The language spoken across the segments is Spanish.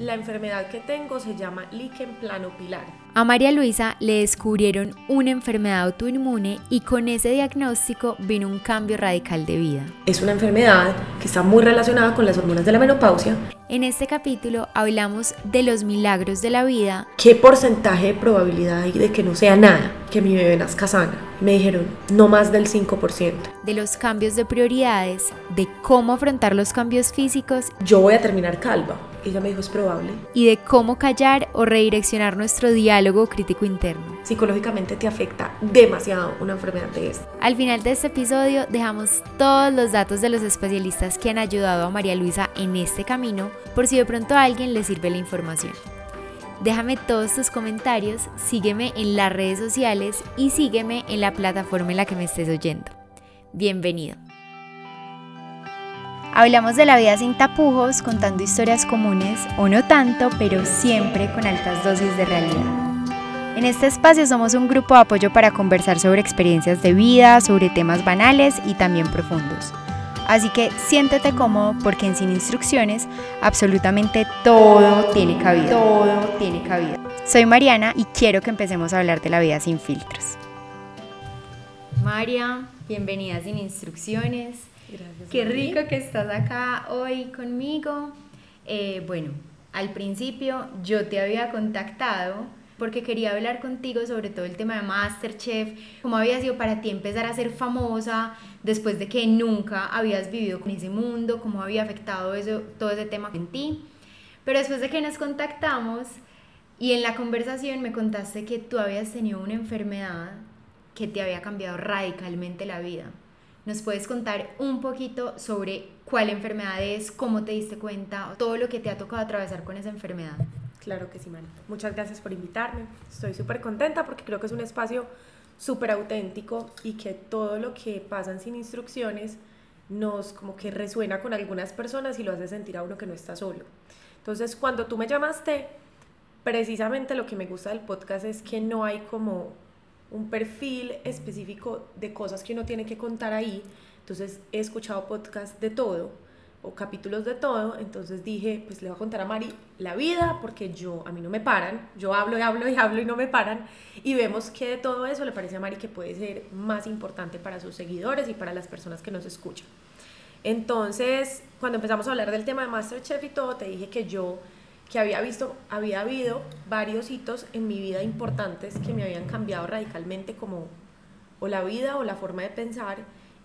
La enfermedad que tengo se llama líquen planopilar. A María Luisa le descubrieron una enfermedad autoinmune y con ese diagnóstico vino un cambio radical de vida. Es una enfermedad que está muy relacionada con las hormonas de la menopausia. En este capítulo hablamos de los milagros de la vida. ¿Qué porcentaje de probabilidad hay de que no sea nada, que mi bebé nazca sana? Me dijeron, no más del 5%. De los cambios de prioridades, de cómo afrontar los cambios físicos. Yo voy a terminar calva ella me dijo, es probable. Y de cómo callar o redireccionar nuestro diálogo crítico interno. Psicológicamente te afecta demasiado una enfermedad de esta. Al final de este episodio dejamos todos los datos de los especialistas que han ayudado a María Luisa en este camino, por si de pronto a alguien le sirve la información. Déjame todos tus comentarios, sígueme en las redes sociales y sígueme en la plataforma en la que me estés oyendo. Bienvenido. Hablamos de la vida sin tapujos, contando historias comunes, o no tanto, pero siempre con altas dosis de realidad. En este espacio somos un grupo de apoyo para conversar sobre experiencias de vida, sobre temas banales y también profundos. Así que siéntete cómodo porque en Sin Instrucciones absolutamente todo tiene cabida. Todo tiene cabida. Soy Mariana y quiero que empecemos a hablar de la vida sin filtros. María, bienvenida Sin Instrucciones. Gracias. Qué rico que estás acá hoy conmigo. Eh, bueno, al principio yo te había contactado porque quería hablar contigo sobre todo el tema de Masterchef, cómo había sido para ti empezar a ser famosa después de que nunca habías vivido con ese mundo, cómo había afectado eso, todo ese tema en ti. Pero después de que nos contactamos y en la conversación me contaste que tú habías tenido una enfermedad que te había cambiado radicalmente la vida. ¿Nos puedes contar un poquito sobre cuál enfermedad es, cómo te diste cuenta, todo lo que te ha tocado atravesar con esa enfermedad? Claro que sí, Marita. Muchas gracias por invitarme. Estoy súper contenta porque creo que es un espacio súper auténtico y que todo lo que pasan sin instrucciones nos como que resuena con algunas personas y lo hace sentir a uno que no está solo. Entonces, cuando tú me llamaste, precisamente lo que me gusta del podcast es que no hay como un perfil específico de cosas que uno tiene que contar ahí. Entonces he escuchado podcasts de todo o capítulos de todo, entonces dije, pues le voy a contar a Mari la vida porque yo a mí no me paran, yo hablo y hablo y hablo y no me paran y vemos que de todo eso le parece a Mari que puede ser más importante para sus seguidores y para las personas que nos escuchan. Entonces, cuando empezamos a hablar del tema de MasterChef y todo, te dije que yo que había visto, había habido varios hitos en mi vida importantes que me habían cambiado radicalmente como o la vida o la forma de pensar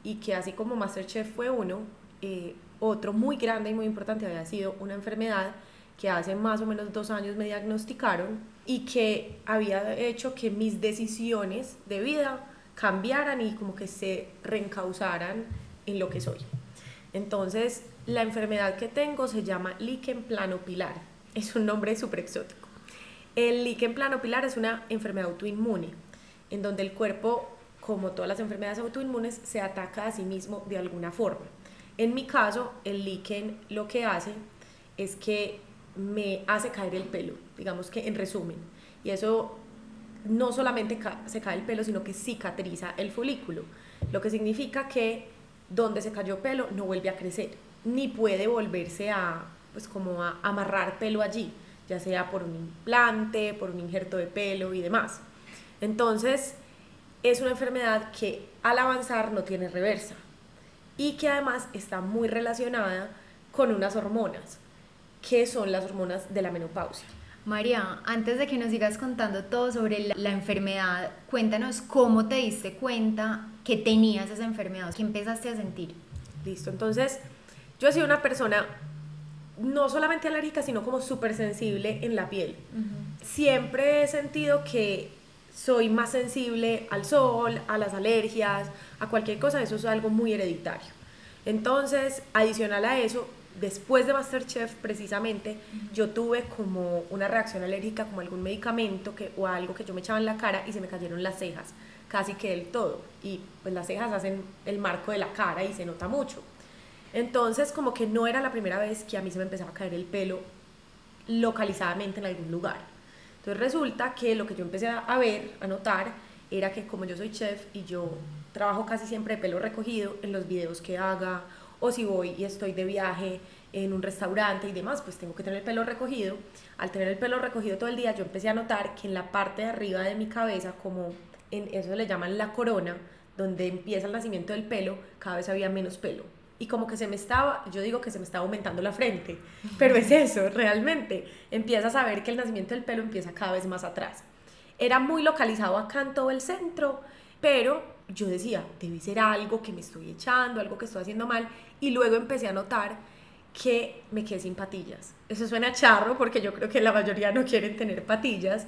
y que así como Masterchef fue uno, eh, otro muy grande y muy importante había sido una enfermedad que hace más o menos dos años me diagnosticaron y que había hecho que mis decisiones de vida cambiaran y como que se reencausaran en lo que soy. Entonces, la enfermedad que tengo se llama líquen planopilar es un nombre súper exótico. El líquen planopilar es una enfermedad autoinmune, en donde el cuerpo, como todas las enfermedades autoinmunes, se ataca a sí mismo de alguna forma. En mi caso, el líquen lo que hace es que me hace caer el pelo, digamos que en resumen. Y eso no solamente se cae el pelo, sino que cicatriza el folículo, lo que significa que donde se cayó pelo no vuelve a crecer, ni puede volverse a pues como a amarrar pelo allí, ya sea por un implante, por un injerto de pelo y demás. Entonces, es una enfermedad que al avanzar no tiene reversa y que además está muy relacionada con unas hormonas, que son las hormonas de la menopausia. María, antes de que nos sigas contando todo sobre la, la, enfermedad, cuéntanos cómo te diste cuenta que tenías esa enfermedad, qué empezaste a sentir. Listo, entonces yo he sido una persona no solamente alérgica, sino como súper sensible en la piel. Siempre he sentido que soy más sensible al sol, a las alergias, a cualquier cosa, eso es algo muy hereditario. Entonces, adicional a eso, después de Masterchef precisamente, yo tuve como una reacción alérgica como algún medicamento que, o algo que yo me echaba en la cara y se me cayeron las cejas, casi que del todo. Y pues las cejas hacen el marco de la cara y se nota mucho. Entonces, como que no era la primera vez que a mí se me empezaba a caer el pelo localizadamente en algún lugar. Entonces resulta que lo que yo empecé a ver, a notar, era que como yo soy chef y yo trabajo casi siempre de pelo recogido en los videos que haga, o si voy y estoy de viaje en un restaurante y demás, pues tengo que tener el pelo recogido. Al tener el pelo recogido todo el día, yo empecé a notar que en la parte de arriba de mi cabeza, como en eso le llaman la corona, donde empieza el nacimiento del pelo, cada vez había menos pelo. Y como que se me estaba, yo digo que se me estaba aumentando la frente, pero es eso, realmente. Empiezas a ver que el nacimiento del pelo empieza cada vez más atrás. Era muy localizado acá en todo el centro, pero yo decía, debe ser algo que me estoy echando, algo que estoy haciendo mal. Y luego empecé a notar que me quedé sin patillas. Eso suena charro porque yo creo que la mayoría no quieren tener patillas,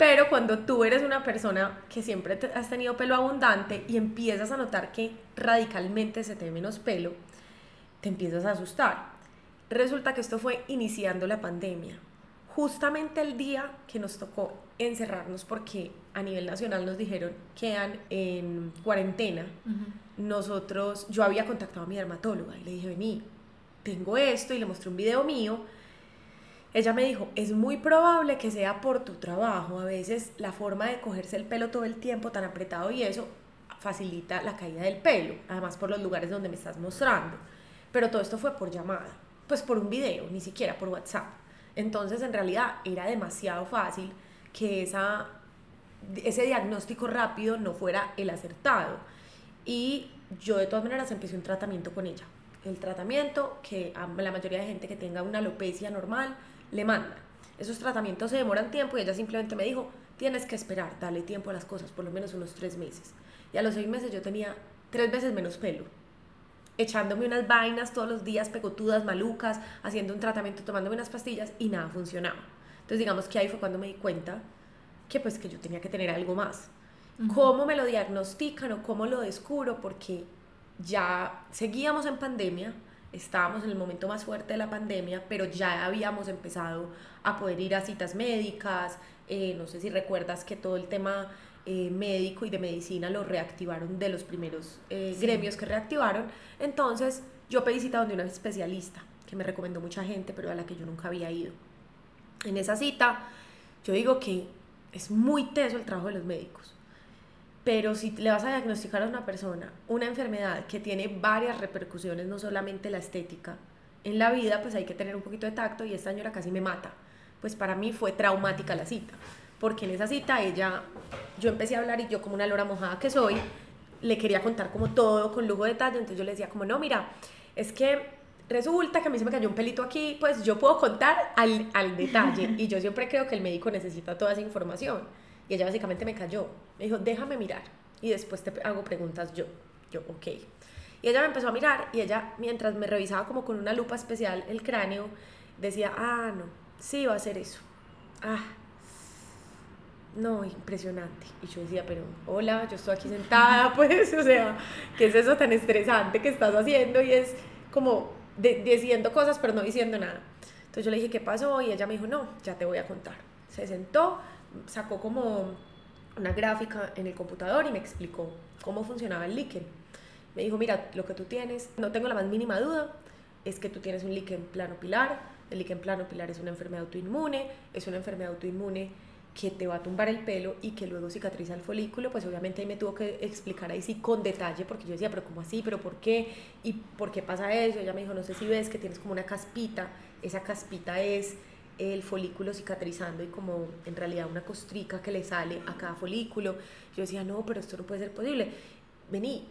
pero cuando tú eres una persona que siempre has tenido pelo abundante y empiezas a notar que radicalmente se te ve menos pelo, te empiezas a asustar. Resulta que esto fue iniciando la pandemia. Justamente el día que nos tocó encerrarnos porque a nivel nacional nos dijeron que quedan en cuarentena, nosotros, yo había contactado a mi dermatóloga y le dije, vení, tengo esto y le mostré un video mío. Ella me dijo, es muy probable que sea por tu trabajo. A veces la forma de cogerse el pelo todo el tiempo tan apretado y eso facilita la caída del pelo, además por los lugares donde me estás mostrando. Pero todo esto fue por llamada, pues por un video, ni siquiera por WhatsApp. Entonces en realidad era demasiado fácil que esa, ese diagnóstico rápido no fuera el acertado. Y yo de todas maneras empecé un tratamiento con ella el tratamiento que la mayoría de gente que tenga una alopecia normal le manda. Esos tratamientos se demoran tiempo y ella simplemente me dijo, tienes que esperar, dale tiempo a las cosas, por lo menos unos tres meses. Y a los seis meses yo tenía tres veces menos pelo, echándome unas vainas todos los días, pegotudas, malucas, haciendo un tratamiento, tomándome unas pastillas y nada funcionaba. Entonces digamos que ahí fue cuando me di cuenta que pues que yo tenía que tener algo más. ¿Cómo me lo diagnostican o cómo lo descubro? Porque ya seguíamos en pandemia, estábamos en el momento más fuerte de la pandemia, pero ya habíamos empezado a poder ir a citas médicas, eh, no sé si recuerdas que todo el tema eh, médico y de medicina lo reactivaron de los primeros eh, gremios que reactivaron, entonces yo pedí cita donde una especialista, que me recomendó mucha gente, pero a la que yo nunca había ido. En esa cita, yo digo que es muy teso el trabajo de los médicos pero si le vas a diagnosticar a una persona una enfermedad que tiene varias repercusiones, no solamente la estética, en la vida, pues hay que tener un poquito de tacto y esta señora casi me mata. Pues para mí fue traumática la cita, porque en esa cita ella, yo empecé a hablar y yo como una lora mojada que soy, le quería contar como todo con lujo de detalle, entonces yo le decía como, no, mira, es que resulta que a mí se me cayó un pelito aquí, pues yo puedo contar al, al detalle y yo siempre creo que el médico necesita toda esa información. Y ella básicamente me cayó. Me dijo, déjame mirar. Y después te hago preguntas yo. Yo, ok. Y ella me empezó a mirar y ella, mientras me revisaba como con una lupa especial el cráneo, decía, ah, no, sí va a ser eso. Ah, no, impresionante. Y yo decía, pero hola, yo estoy aquí sentada, pues, o sea, ¿qué es eso tan estresante que estás haciendo? Y es como diciendo cosas, pero no diciendo nada. Entonces yo le dije, ¿qué pasó? Y ella me dijo, no, ya te voy a contar. Se sentó, sacó como una gráfica en el computador y me explicó cómo funcionaba el líquen. Me dijo, mira, lo que tú tienes, no tengo la más mínima duda, es que tú tienes un líquen plano pilar. El líquen plano pilar es una enfermedad autoinmune, es una enfermedad autoinmune que te va a tumbar el pelo y que luego cicatriza el folículo, pues obviamente ahí me tuvo que explicar ahí sí con detalle, porque yo decía, pero ¿cómo así? ¿Pero por qué? ¿Y por qué pasa eso? Ella me dijo, no sé si ves que tienes como una caspita, esa caspita es el folículo cicatrizando y como en realidad una costrica que le sale a cada folículo. Yo decía, no, pero esto no puede ser posible. Vení.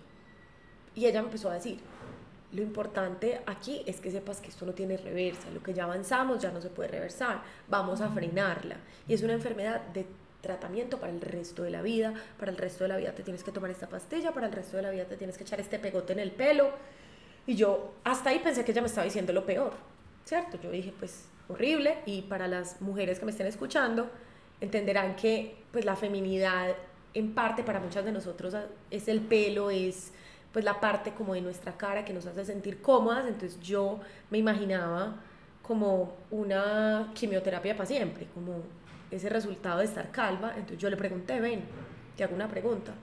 Y ella me empezó a decir, lo importante aquí es que sepas que esto no tiene reversa, lo que ya avanzamos ya no se puede reversar, vamos a frenarla. Y es una enfermedad de tratamiento para el resto de la vida, para el resto de la vida te tienes que tomar esta pastilla, para el resto de la vida te tienes que echar este pegote en el pelo. Y yo hasta ahí pensé que ella me estaba diciendo lo peor, ¿cierto? Yo dije, pues horrible y para las mujeres que me estén escuchando entenderán que pues la feminidad en parte para muchas de nosotros es el pelo, es pues la parte como de nuestra cara que nos hace sentir cómodas, entonces yo me imaginaba como una quimioterapia para siempre, como ese resultado de estar calva, entonces yo le pregunté, ven, te hago una pregunta.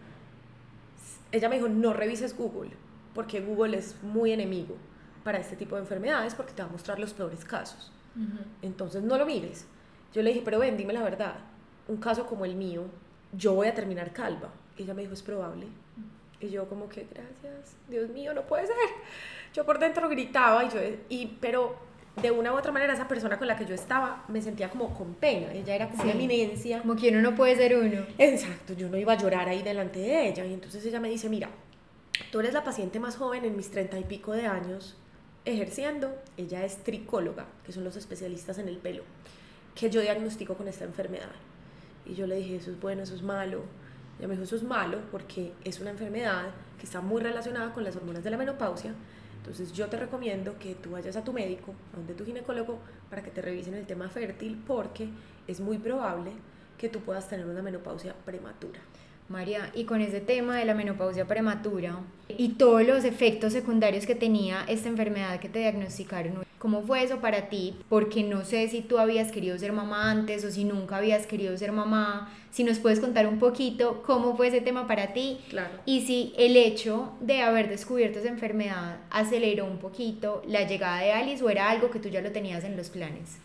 Ella me dijo, no revises Google, porque Google es muy enemigo para este tipo de enfermedades porque te va a mostrar los peores casos. Entonces no lo mires. Yo le dije, pero ven, dime la verdad. Un caso como el mío, yo voy a terminar calva. Y ella me dijo, es probable. Y yo como que, gracias, Dios mío, no puede ser. Yo por dentro gritaba, y yo, y, pero de una u otra manera esa persona con la que yo estaba me sentía como con pena, ella era como una eminencia. Como que uno no puede ser uno. Exacto, yo no iba a llorar ahí delante de ella y entonces ella me dice, mira, tú eres la paciente más joven en mis treinta y pico de años ejerciendo, ella es tricóloga, que son los especialistas en el pelo, que yo diagnostico con esta enfermedad. Y yo le dije, eso es bueno, eso es malo. Ella me dijo, eso es malo porque es una enfermedad que está muy relacionada con las hormonas de la menopausia entonces yo te recomiendo que tú vayas a tu médico, a donde tu ginecólogo, para que te revisen el tema fértil porque es muy probable que tú puedas tener una menopausia prematura. María, y con ese tema de la menopausia prematura y todos los efectos secundarios que tenía esta enfermedad que te diagnosticaron, ¿cómo fue eso para ti? Porque no sé si tú habías querido ser mamá antes o si nunca habías querido ser mamá, si nos puedes contar un poquito cómo fue ese tema para ti claro. y si el hecho de haber descubierto esa enfermedad aceleró un poquito la llegada de Alice o era algo que tú ya lo tenías en los planes.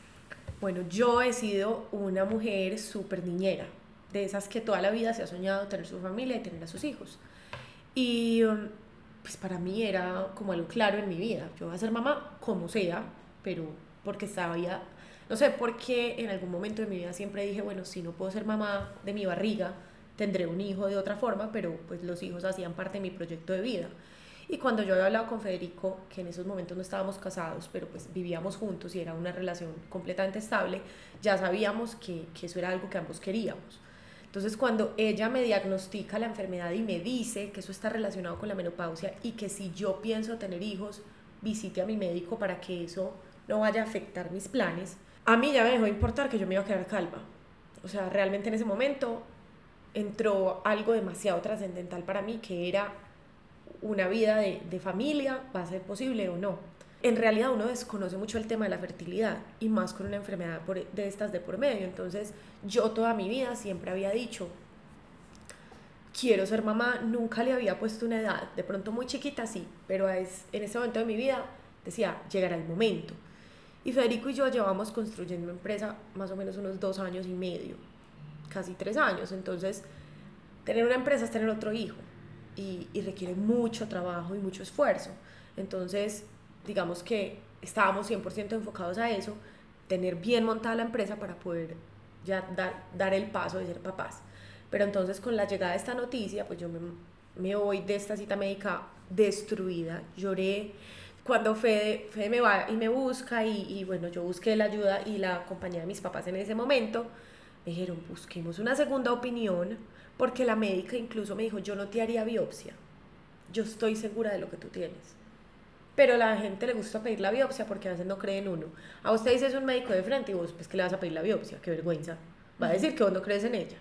Bueno, yo he sido una mujer súper niñera de esas que toda la vida se ha soñado tener su familia y tener a sus hijos. Y um, pues para mí era como algo claro en mi vida. Yo voy a ser mamá como sea, pero porque sabía, no sé, porque en algún momento de mi vida siempre dije, bueno, si no puedo ser mamá de mi barriga, tendré un hijo de otra forma, pero pues los hijos hacían parte de mi proyecto de vida. Y cuando yo había hablado con Federico, que en esos momentos no estábamos casados, pero pues vivíamos juntos y era una relación completamente estable, ya sabíamos que, que eso era algo que ambos queríamos. Entonces, cuando ella me diagnostica la enfermedad y me dice que eso está relacionado con la menopausia y que si yo pienso tener hijos, visite a mi médico para que eso no vaya a afectar mis planes, a mí ya me dejó importar que yo me iba a quedar calma. O sea, realmente en ese momento entró algo demasiado trascendental para mí, que era una vida de, de familia, va a ser posible o no en realidad uno desconoce mucho el tema de la fertilidad y más con una enfermedad de estas de por medio. Entonces yo toda mi vida siempre había dicho, quiero ser mamá, nunca le había puesto una edad, de pronto muy chiquita sí, pero es, en ese momento de mi vida decía, llegará el momento. Y Federico y yo llevamos construyendo una empresa más o menos unos dos años y medio, casi tres años. Entonces, tener una empresa es tener otro hijo y, y requiere mucho trabajo y mucho esfuerzo. Entonces, digamos que estábamos 100% enfocados a eso, tener bien montada la empresa para poder ya dar, dar el paso de ser papás. Pero entonces con la llegada de esta noticia, pues yo me, me voy de esta cita médica destruida, lloré. Cuando Fede, Fede me va y me busca y, y, bueno, yo busqué la ayuda y la compañía de mis papás en ese momento, me dijeron, busquemos una segunda opinión, porque la médica incluso me dijo, yo no te haría biopsia, yo estoy segura de lo que tú tienes pero la gente le gusta pedir la biopsia porque a veces no creen uno. A usted dice es un médico de frente y vos pues que le vas a pedir la biopsia, qué vergüenza. Va a decir que vos no crees en ella.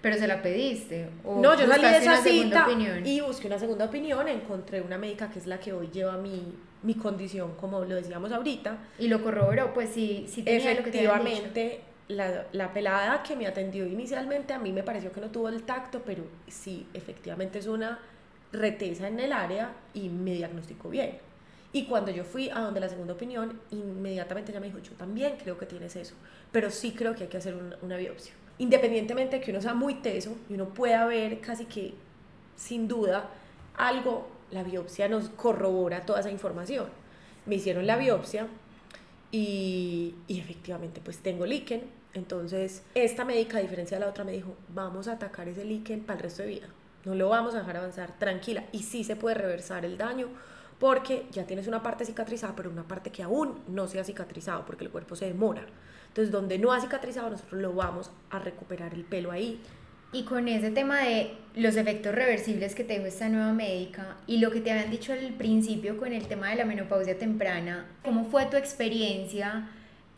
Pero se la pediste. ¿O no, yo salí de esa cita y busqué una segunda opinión. Encontré una médica que es la que hoy lleva mi, mi condición, como lo decíamos ahorita. Y lo corroboró, pues sí, sí tenía Efectivamente, la, la pelada que me atendió inicialmente a mí me pareció que no tuvo el tacto, pero sí, efectivamente es una retesa en el área y me diagnosticó bien. Y cuando yo fui a donde la segunda opinión, inmediatamente ella me dijo, yo también creo que tienes eso, pero sí creo que hay que hacer una, biopsia. Independientemente de que uno sea muy teso y uno pueda ver casi que sin duda algo, la biopsia nos corrobora toda esa información. Me hicieron la biopsia y, y efectivamente pues tengo líquen. Entonces esta médica, a diferencia de la otra, me dijo, vamos a atacar ese líquen para el resto de vida no lo vamos a dejar avanzar, tranquila. Y sí se puede reversar el daño porque ya tienes una parte cicatrizada, pero una parte que aún no se ha cicatrizado porque el cuerpo se demora. Entonces, donde no ha cicatrizado, nosotros lo vamos a recuperar el pelo ahí. Y con ese tema de los efectos reversibles que tengo esta nueva médica y lo que te habían dicho al principio con el tema de la menopausia temprana, ¿cómo fue tu experiencia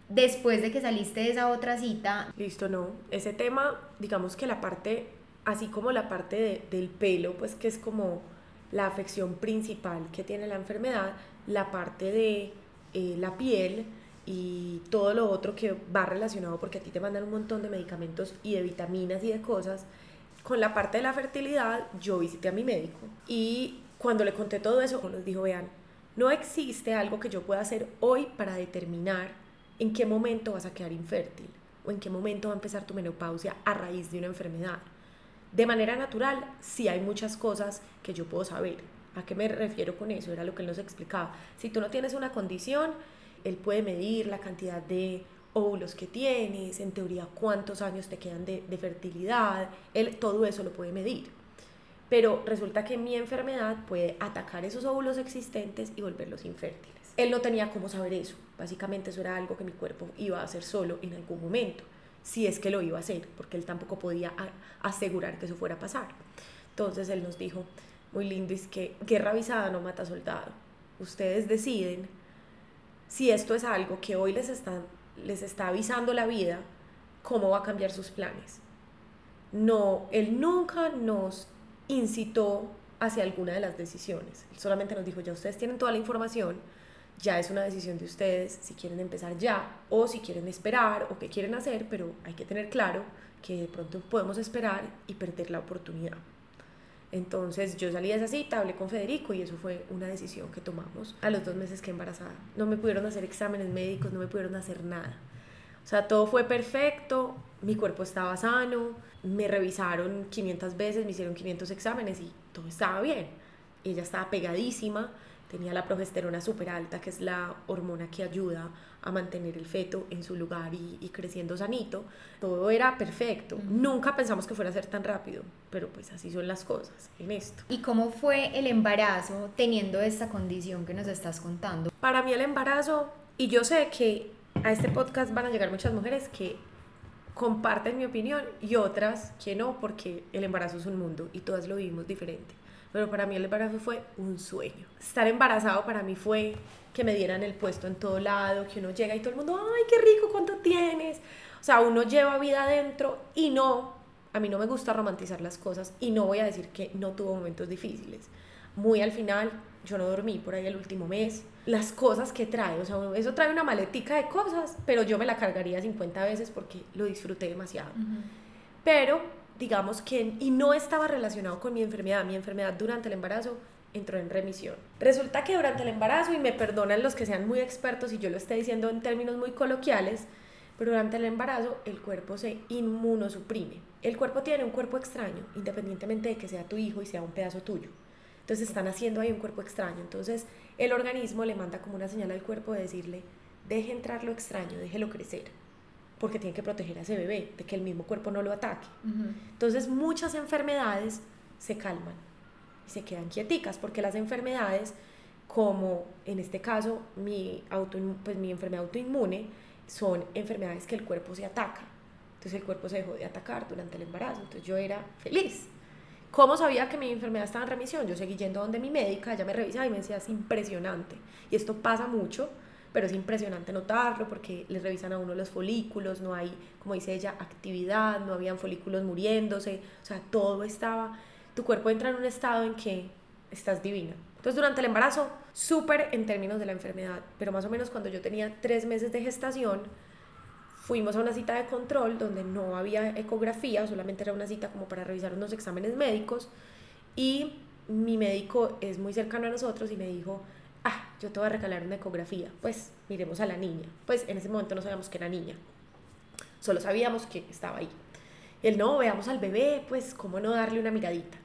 después de que saliste de esa otra cita? Listo, no. Ese tema, digamos que la parte así como la parte del pelo, pues que es como la afección principal que tiene la enfermedad, la parte de eh, la piel y todo lo otro que va relacionado, porque a ti te mandan un montón de medicamentos y de vitaminas y de cosas. Con la parte de la fertilidad, yo visité a mi médico y cuando le conté todo eso, nos dijo, vean, no existe algo que yo pueda hacer hoy para determinar en qué momento vas a quedar infértil o en qué momento va a empezar tu menopausia a raíz de una enfermedad. De manera natural, sí hay muchas cosas que yo puedo saber. ¿A qué me refiero con eso? Era lo que él nos explicaba. Si tú no tienes una condición él puede medir la cantidad de óvulos que tienes, en teoría cuántos años te quedan de, fertilidad, él todo eso lo puede medir. Pero resulta que mi enfermedad puede atacar esos óvulos existentes y volverlos infértiles. Él no tenía cómo saber eso. Básicamente eso era algo que mi cuerpo iba a hacer solo en algún momento, si es que lo iba a hacer, porque él tampoco podía asegurar que eso fuera a pasar. Entonces él nos dijo, muy lindo, es que guerra avisada no mata soldado. Ustedes deciden si esto es algo que hoy les está, les está avisando la vida, cómo va a cambiar sus planes. No, él nunca nos incitó hacia alguna de las decisiones. Solamente nos dijo, ya ustedes tienen toda la información, ya es una decisión de ustedes si quieren empezar ya o si quieren esperar o qué quieren hacer, pero hay que tener claro que de pronto podemos esperar y perder la oportunidad. Entonces yo salí de esa cita, hablé con Federico y eso fue una decisión que tomamos a los dos meses que embarazada. No me pudieron hacer exámenes médicos, no me pudieron hacer nada. O sea, todo fue perfecto, mi cuerpo estaba sano, me revisaron 500 veces, me hicieron 500 exámenes y todo estaba bien. Ella estaba pegadísima, tenía la progesterona súper alta, que es la hormona que ayuda a mantener el feto en su lugar y, creciendo sanito. Todo era perfecto. Nunca pensamos que fuera a ser tan rápido, pero pues así son las cosas en esto. ¿Y cómo fue el embarazo teniendo esta condición que nos estás contando? Para mí el embarazo, y yo sé que a este podcast van a llegar muchas mujeres que comparten mi opinión y otras que no, porque el embarazo es un mundo y todas lo vivimos diferente. Pero para mí el embarazo fue un sueño. Estar embarazado para mí fue que me dieran el puesto en todo lado, que uno llega y todo el mundo, ay, qué rico, ¿cuánto tienes? O sea, uno lleva vida adentro y no, a mí no me gusta romantizar las cosas y no voy a decir que no tuvo momentos difíciles. Muy al final, yo no dormí por ahí el último mes. Las cosas que trae, o sea, eso trae una maletica de cosas, pero yo me la cargaría 50 veces porque lo disfruté demasiado. Pero, digamos que, y no estaba relacionado con mi enfermedad, mi enfermedad durante el embarazo entró en remisión. Resulta que durante el embarazo, y me perdonan los que sean muy expertos y yo lo esté diciendo en términos muy coloquiales, pero durante el embarazo el cuerpo se inmunosuprime. El cuerpo tiene un cuerpo extraño, independientemente de que sea tu hijo y sea un pedazo tuyo. Entonces están haciendo ahí un cuerpo extraño. Entonces el organismo le manda como una señal al cuerpo de decirle, deje entrar lo extraño, déjelo crecer, porque tiene que proteger a ese bebé, de que el mismo cuerpo no lo ataque. Entonces muchas enfermedades se calman y se quedan quieticas, porque las enfermedades, como en este caso mi, auto, pues, mi enfermedad autoinmune, son enfermedades que el cuerpo se ataca. Entonces el cuerpo se dejó de atacar durante el embarazo. Entonces yo era feliz ¿Cómo sabía que mi enfermedad estaba en remisión? Yo seguí yendo donde mi médica, ella me revisaba y me decía, es impresionante. Y esto pasa mucho, pero es impresionante notarlo porque les revisan a uno los folículos, no hay, como dice ella, actividad, no habían folículos muriéndose, o sea, todo estaba, tu cuerpo entra en un estado en que estás divina. Entonces, durante el embarazo, súper en términos de la enfermedad, pero más o menos cuando yo tenía tres meses de gestación, fuimos a una cita de control donde no había ecografía, solamente era una cita como para revisar unos exámenes médicos y mi médico es muy cercano a nosotros y me dijo, ah, yo te voy a regalar una ecografía, pues miremos a la niña. Pues en ese momento no sabíamos que era niña, solo sabíamos que estaba ahí. Y él, no, veamos al bebé, pues cómo no darle una miradita.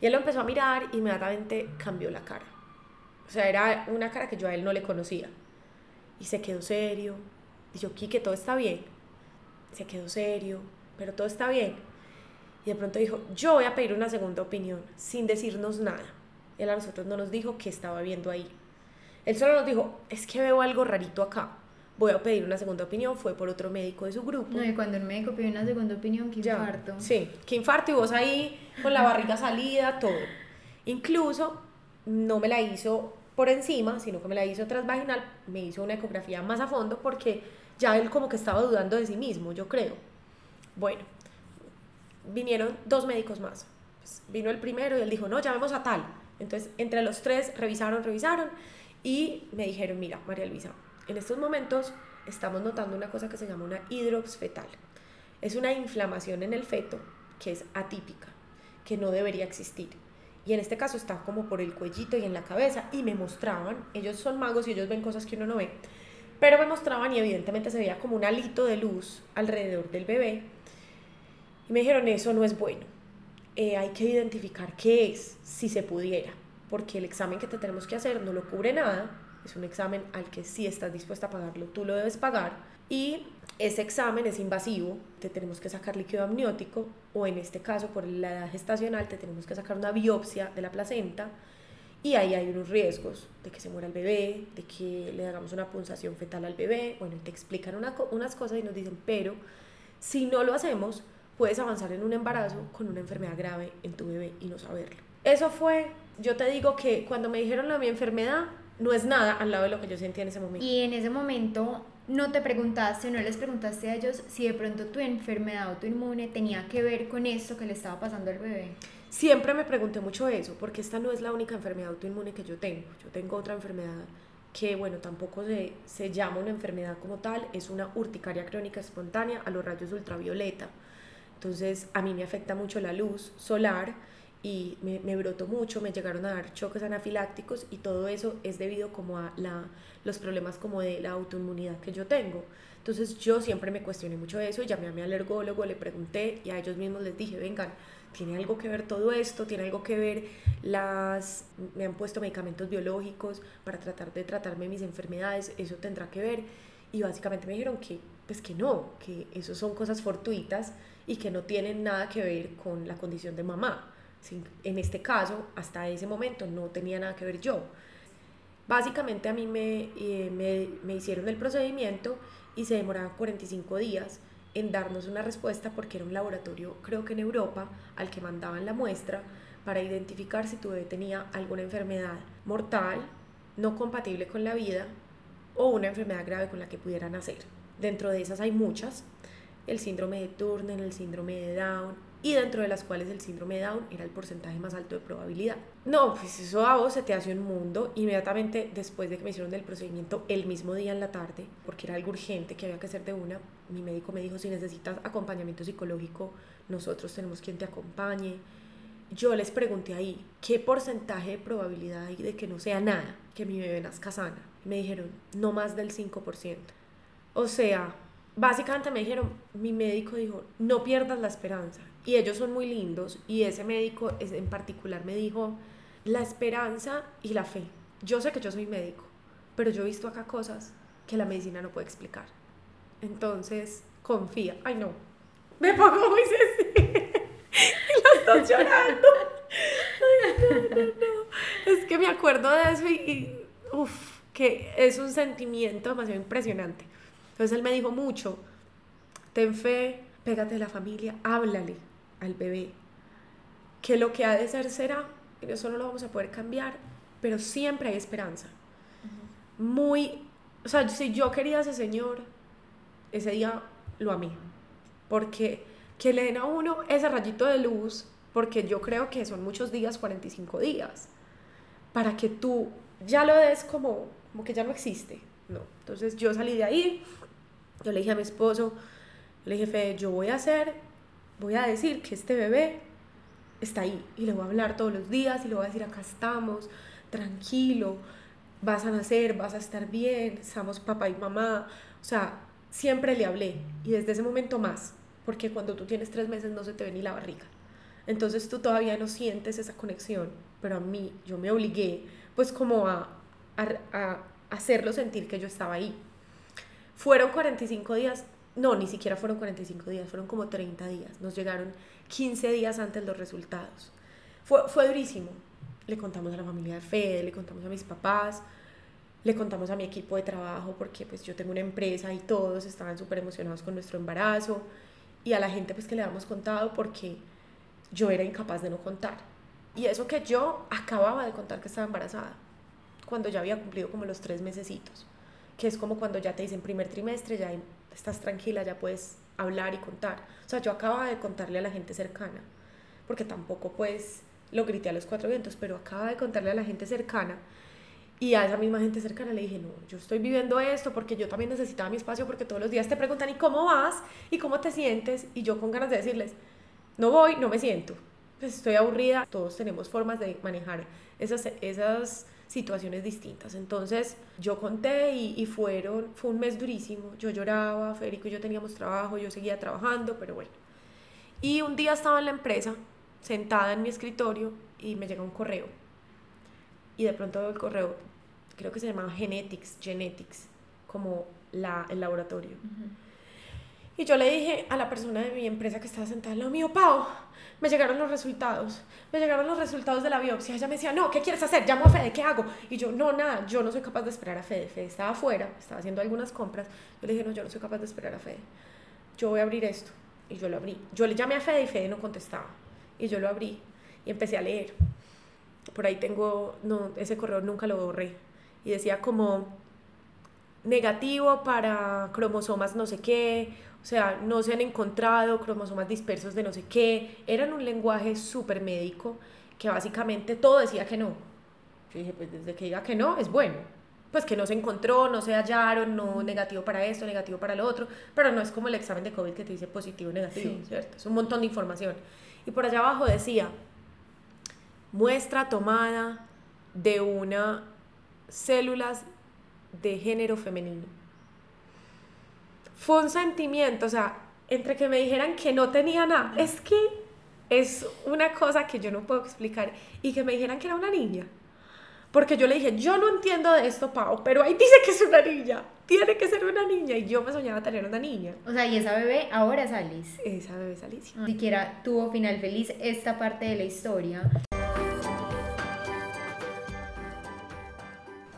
Y él lo empezó a mirar y inmediatamente cambió la cara. O sea, era una cara que yo a él no le conocía. Y se quedó serio, y yo, que todo está bien. Se quedó serio, pero todo está bien. Y de pronto dijo, yo voy a pedir una segunda opinión, sin decirnos nada. Él a nosotros no nos dijo qué estaba viendo ahí. Él solo nos dijo, es que veo algo rarito acá. Voy a pedir una segunda opinión. Fue por otro médico de su grupo. No, y cuando el médico pide una segunda opinión, qué infarto. Sí, qué infarto. Y vos ahí con la barriga salida, todo. Incluso no me la hizo por encima, sino que me la hizo transvaginal. Me hizo una ecografía más a fondo porque ya él como que estaba dudando de sí mismo, yo creo. Bueno, vinieron dos médicos más. Pues, vino el primero y él dijo, no, llamemos a tal. Entonces, entre los tres revisaron, revisaron y me dijeron, mira, María Luisa, en estos momentos estamos notando una cosa que se llama una hidrops fetal. Es una inflamación en el feto que es atípica, que no debería existir. Y en este caso está como por el cuellito y en la cabeza y me mostraban, ellos son magos y ellos ven cosas que uno no ve pero me mostraban y evidentemente se veía como un alito de luz alrededor del bebé. Y me dijeron, eso no es bueno. Eh, hay que identificar qué es, si se pudiera, porque el examen que te tenemos que hacer no lo cubre nada. es un examen al que si estás dispuesta a pagarlo, tú lo debes pagar. Y ese examen es invasivo, te tenemos que sacar líquido amniótico o en este caso por la edad gestacional te tenemos que sacar una biopsia de la placenta y ahí hay unos riesgos de que se muera el bebé, de que le hagamos una punzación fetal al bebé, bueno, te explican unas cosas y nos dicen, pero si no lo hacemos, puedes avanzar en un embarazo con una enfermedad grave en tu bebé y no saberlo. Eso fue, yo te digo que cuando me dijeron la mi enfermedad, no es nada al lado de lo que yo sentía en ese momento. Y en ese momento no te preguntaste, no les preguntaste a ellos si de pronto tu enfermedad autoinmune tenía que ver con esto que le estaba pasando al bebé. Siempre me pregunté mucho eso, porque esta no es la única enfermedad autoinmune que yo tengo. Yo tengo otra enfermedad que, bueno, tampoco se, se llama una enfermedad como tal, es una urticaria crónica espontánea a los rayos ultravioleta. Entonces, a mí me afecta mucho la luz solar y me, me, brotó mucho, me llegaron a dar choques anafilácticos y todo eso es debido como a la, los problemas como de la autoinmunidad que yo tengo. Entonces yo siempre me cuestioné mucho eso, llamé a mi alergólogo, le pregunté y a ellos mismos les dije, vengan, tiene algo que ver todo esto, tiene algo que ver las, me han puesto medicamentos biológicos para tratar de tratarme mis enfermedades, eso tendrá que ver. Y básicamente me dijeron que, pues que no, que eso son cosas fortuitas y que no tienen nada que ver con la condición de mamá en este caso, hasta ese momento no tenía nada que ver yo. Básicamente a mí me, eh, me, me hicieron el procedimiento y se demoraban 45 días en darnos una respuesta porque era un laboratorio, creo que en Europa, al que mandaban la muestra para identificar si tu bebé tenía alguna enfermedad mortal, no compatible con la vida o una enfermedad grave con la que pudiera nacer. Dentro de esas hay muchas, el síndrome de Turner, el síndrome de Down, y dentro de las cuales el síndrome de Down era el porcentaje más alto de probabilidad. No, pues eso a vos se te hace un mundo. Inmediatamente después de que me hicieron el procedimiento, el mismo día en la tarde, porque era algo urgente que había que hacer de una, mi médico me dijo, si necesitas acompañamiento psicológico, nosotros tenemos quien te acompañe. Yo les pregunté ahí, ¿qué porcentaje de probabilidad hay de que no sea nada, que mi bebé nazca sana? Me dijeron, no más del 5%. O sea, básicamente me dijeron, mi médico dijo, no pierdas la esperanza. Y ellos son muy lindos y ese médico en particular me dijo, la esperanza y la fe. Yo sé que yo soy médico, pero yo he visto acá cosas que la medicina no puede explicar. Entonces, confía. Ay, no. Me pongo muy sensible. y lo estoy llorando. Ay, no, no, no. Es que me acuerdo de eso y, y uff, que es un sentimiento demasiado impresionante entonces él me dijo mucho, ten fe, pégate de la familia, háblale al bebé, que lo que ha de ser será, que eso no lo vamos a poder cambiar, pero siempre hay esperanza. Muy, o sea, si yo quería a ese señor, ese día lo amé, porque que le den a uno ese rayito de luz, porque yo creo que son muchos días, 45 días, para que tú ya lo des como, como que ya no existe. No, entonces yo salí de ahí, yo le dije a mi esposo, le dije, Fede, yo voy a hacer, voy a decir que este bebé está ahí y le voy a hablar todos los días y le voy a decir, acá estamos, tranquilo, vas a nacer, vas a estar bien, estamos papá y mamá. O sea, siempre le hablé y desde ese momento más, porque cuando tú tienes tres meses no se te ve ni la barriga. Entonces tú todavía no sientes esa conexión, pero a mí yo me obligué pues como a, a, a hacerlo sentir que yo estaba ahí. Fueron 45 días, no, ni siquiera fueron 45 días, fueron como 30 días. Nos llegaron 15 días antes los resultados. Fue, fue durísimo. Le contamos a la familia de Fede, le contamos a mis papás, le contamos a mi equipo de trabajo porque pues yo tengo una empresa y todos estaban súper emocionados con nuestro embarazo y a la gente pues que le habíamos contado porque yo era incapaz de no contar. Y eso que yo acababa de contar que estaba embarazada, cuando ya había cumplido como los tres mesecitos que es como cuando ya te dicen primer trimestre, ya estás tranquila, ya puedes hablar y contar. O sea, yo acababa de contarle a la gente cercana, porque tampoco pues lo grité a los cuatro vientos, pero acaba de contarle a la gente cercana y a esa misma gente cercana le dije, no, yo estoy viviendo esto porque yo también necesitaba mi espacio porque todos los días te preguntan, ¿y cómo vas? ¿Y cómo te sientes? Y yo con ganas de decirles, no voy, no me siento, pues estoy aburrida. Todos tenemos formas de manejar esas, esas situaciones distintas. Entonces yo conté y, fueron, fue un mes durísimo. Yo lloraba, Federico y yo teníamos trabajo, yo seguía trabajando, pero bueno. Y un día estaba en la empresa, sentada en mi escritorio, y me llega un correo. Y de pronto veo el correo creo que se llamaba Genetics, Genetics, como la, el laboratorio. Y yo le dije a la persona de mi empresa que estaba sentada al lado mío, Pau, me llegaron los resultados, me llegaron los resultados de la biopsia. Ella me decía, no, ¿qué quieres hacer? Llamo a Fede, ¿qué hago? Y yo, no, nada, yo no soy capaz de esperar a Fede. Fede estaba afuera, estaba haciendo algunas compras. Yo le dije, no, yo no soy capaz de esperar a Fede. Yo voy a abrir esto. Y yo lo abrí. Yo le llamé a Fede y Fede no contestaba. Y yo lo abrí y empecé a leer. Por ahí tengo, no, ese correo nunca lo borré. Y decía como negativo para cromosomas no sé qué, o sea, no se han encontrado cromosomas dispersos de no sé qué, eran un lenguaje súper médico que básicamente todo decía que no. Yo dije, pues desde que diga que no, es bueno. Pues que no se encontró, no se hallaron, no negativo para esto, negativo para lo otro, pero no es como el examen de COVID que te dice positivo, negativo, ¿cierto? Es un montón de información. Y por allá abajo decía, muestra tomada de una células de género femenino fue un sentimiento, o sea, entre que me dijeran que no tenía nada, es que es una cosa que yo no puedo explicar, y que me dijeran que era una niña. Porque yo le dije, yo no entiendo de esto, Pau, pero ahí dice que es una niña. Tiene que ser una niña. Y yo me soñaba tener una niña. O sea, y esa bebé ahora es Alice. Esa bebé es Alice. Ni siquiera tuvo final feliz esta parte de la historia.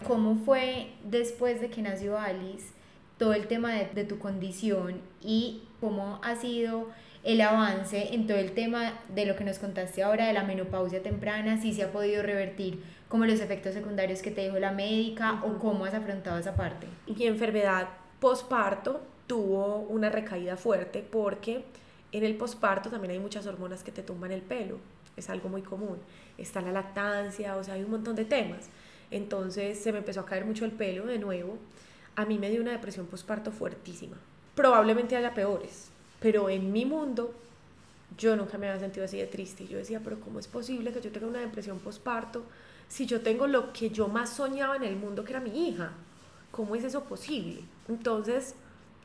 ¿Cómo fue después de que nació Alice? todo el tema de, tu condición y cómo ha sido el avance en todo el tema de lo que nos contaste ahora de la menopausia temprana, si se ha podido revertir como los efectos secundarios que te dijo la médica o cómo has afrontado esa parte. Mi enfermedad posparto tuvo una recaída fuerte porque en el posparto también hay muchas hormonas que te tumban el pelo, es algo muy común. Está la lactancia, o sea, hay un montón de temas. Entonces se me empezó a caer mucho el pelo de nuevo a mí me dio una depresión postparto fuertísima. Probablemente haya peores, pero en mi mundo yo nunca me había sentido así de triste. Yo decía, pero ¿cómo es posible que yo tenga una depresión postparto si yo tengo lo que yo más soñaba en el mundo, que era mi hija? ¿Cómo es eso posible? Entonces,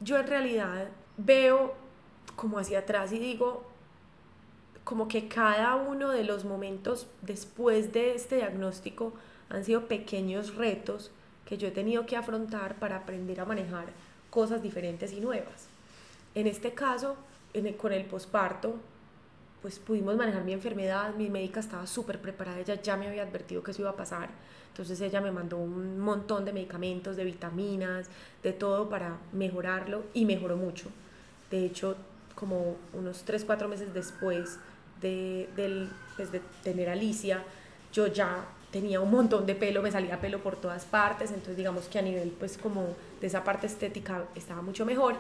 yo en realidad veo como hacia atrás y digo, como que cada uno de los momentos después de este diagnóstico han sido pequeños retos que yo he tenido que afrontar para aprender a manejar cosas diferentes y nuevas. En este caso, con el posparto, pues pudimos manejar mi enfermedad, mi médica estaba súper preparada, ella ya me había advertido que eso iba a pasar, entonces ella me mandó un montón de medicamentos, de vitaminas, de todo para mejorarlo y mejoró mucho. De hecho, como unos 3, 4 meses después de, pues de tener Alicia, yo ya tenía un montón de pelo, me salía pelo por todas partes, entonces digamos que a nivel pues como de esa parte estética estaba mucho mejor.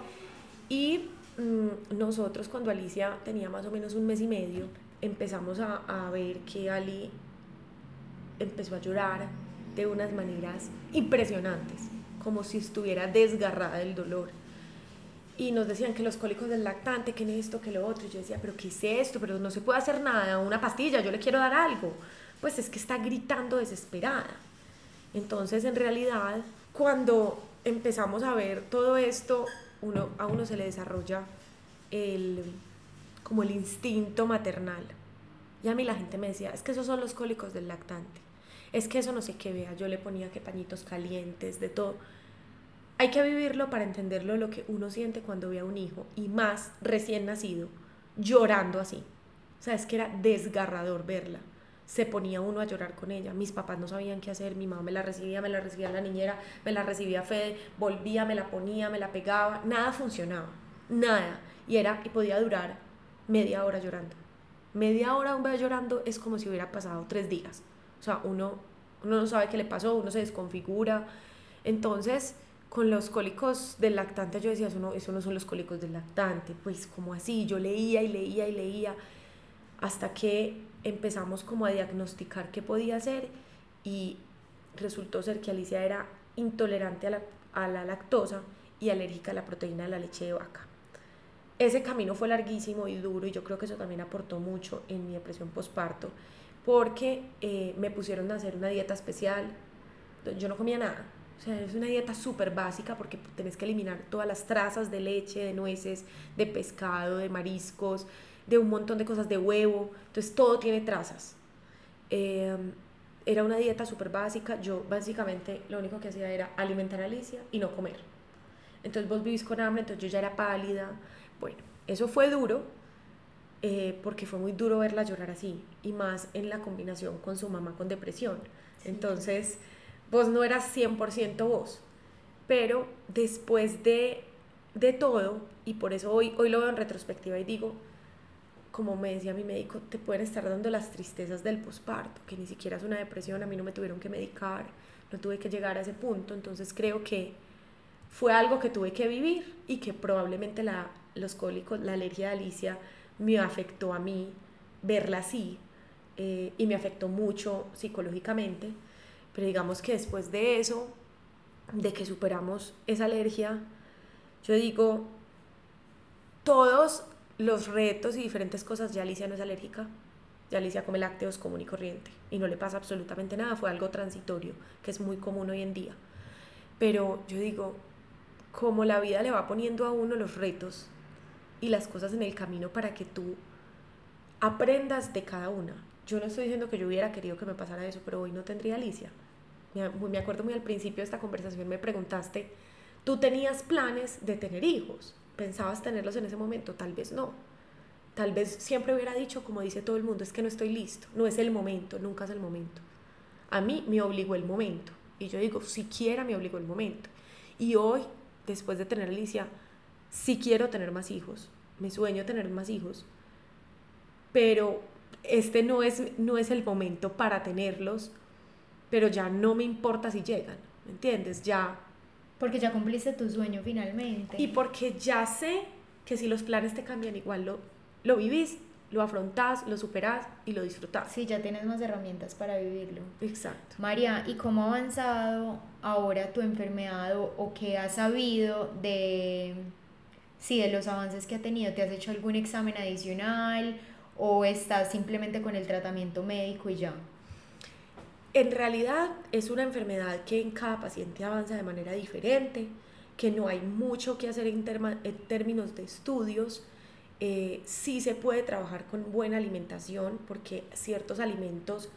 Y mm, nosotros cuando Alicia tenía más o menos un mes y medio, empezamos a, a ver que Ali empezó a llorar de unas maneras impresionantes, como si estuviera desgarrada del dolor. Y nos decían que los cólicos del lactante, que esto, que lo otro. Y yo decía, pero ¿qué es esto? Pero no se puede hacer nada, una pastilla, yo le quiero dar algo pues es que está gritando desesperada. Entonces, en realidad, cuando empezamos a ver todo esto, uno, a uno se le desarrolla el, como el instinto maternal. Y a mí la gente me decía, es que esos son los cólicos del lactante. Es que eso no sé qué vea. Yo le ponía que pañitos calientes, de todo. Hay que vivirlo para entenderlo lo que uno siente cuando ve a un hijo y más recién nacido llorando así. O sea, es que era desgarrador verla se ponía uno a llorar con ella. Mis papás no sabían qué hacer, mi mamá me la recibía, me la recibía la niñera, me la recibía Fede, volvía, me la ponía, me la pegaba, nada funcionaba, nada. Y era y podía durar media hora llorando. Media hora un bebé llorando es como si hubiera pasado tres días. O sea, uno, uno no sabe qué le pasó, uno se desconfigura. Entonces, con los cólicos del lactante yo decía, eso no, eso no son los cólicos del lactante. Pues como así, yo leía y leía y leía hasta que empezamos como a diagnosticar qué podía ser y resultó ser que Alicia era intolerante a la, a la lactosa y alérgica a la proteína de la leche de vaca. Ese camino fue larguísimo y duro y yo creo que eso también aportó mucho en mi depresión postparto porque eh, me pusieron a hacer una dieta especial. Yo no comía nada. O sea, es una dieta súper básica porque tenés que eliminar todas las trazas de leche, de nueces, de pescado, de mariscos, de un montón de cosas, de huevo, entonces todo tiene trazas. Em, era una dieta súper básica, yo básicamente lo único que hacía era alimentar a Alicia y no comer. Entonces vos vivís con hambre, entonces yo ya era pálida. Bueno, eso fue duro, eh, porque fue muy duro verla llorar así, y más en la combinación con su mamá con depresión. Entonces, vos no eras 100% vos, pero después de, de todo, y por eso hoy, hoy lo veo en retrospectiva y digo, como me decía mi médico, te pueden estar dando las tristezas del posparto, que ni siquiera es una depresión, a mí no me tuvieron que medicar, no tuve que llegar a ese punto, entonces creo que fue algo que tuve que vivir y que probablemente la, los cólicos, la alergia de Alicia me afectó a mí verla así eh, y me afectó mucho psicológicamente, pero digamos que después de eso, de que superamos esa alergia, yo digo, todos los retos y diferentes cosas, ya Alicia no es alérgica, ya Alicia come lácteos común y corriente y no le pasa absolutamente nada, fue algo transitorio, que es muy común hoy en día. Pero yo digo, como la vida le va poniendo a uno los retos y las cosas en el camino para que tú aprendas de cada una. Yo no estoy diciendo que yo hubiera querido que me pasara eso, pero hoy no tendría Alicia. Me acuerdo muy al principio de esta conversación, me preguntaste, ¿tú tenías planes de tener hijos? Pensabas tenerlos en ese momento, tal vez no. Tal vez siempre hubiera dicho, como dice todo el mundo, es que no estoy listo, no es el momento, nunca es el momento. A mí me obligó el momento. Y yo digo, siquiera me obligó el momento. Y hoy, después de tener Alicia, sí quiero tener más hijos. Me sueño tener más hijos. Pero este no es, no es el momento para tenerlos. Pero ya no me importa si llegan. ¿Me entiendes? Ya porque ya cumpliste tu sueño finalmente. Y porque ya sé que si los planes te cambian, igual lo, lo vivís, lo afrontás, lo superás y lo disfrutás. Sí, ya tienes más herramientas para vivirlo. Exacto. María, ¿y cómo ha avanzado ahora tu enfermedad o, qué has sabido de, sí, de los avances que ha tenido? ¿Te has hecho algún examen adicional o estás simplemente con el tratamiento médico y ya? En realidad es una enfermedad que en cada paciente avanza de manera diferente, que no hay mucho que hacer en, términos de estudios. Eh, sí se puede trabajar con buena alimentación porque ciertos alimentos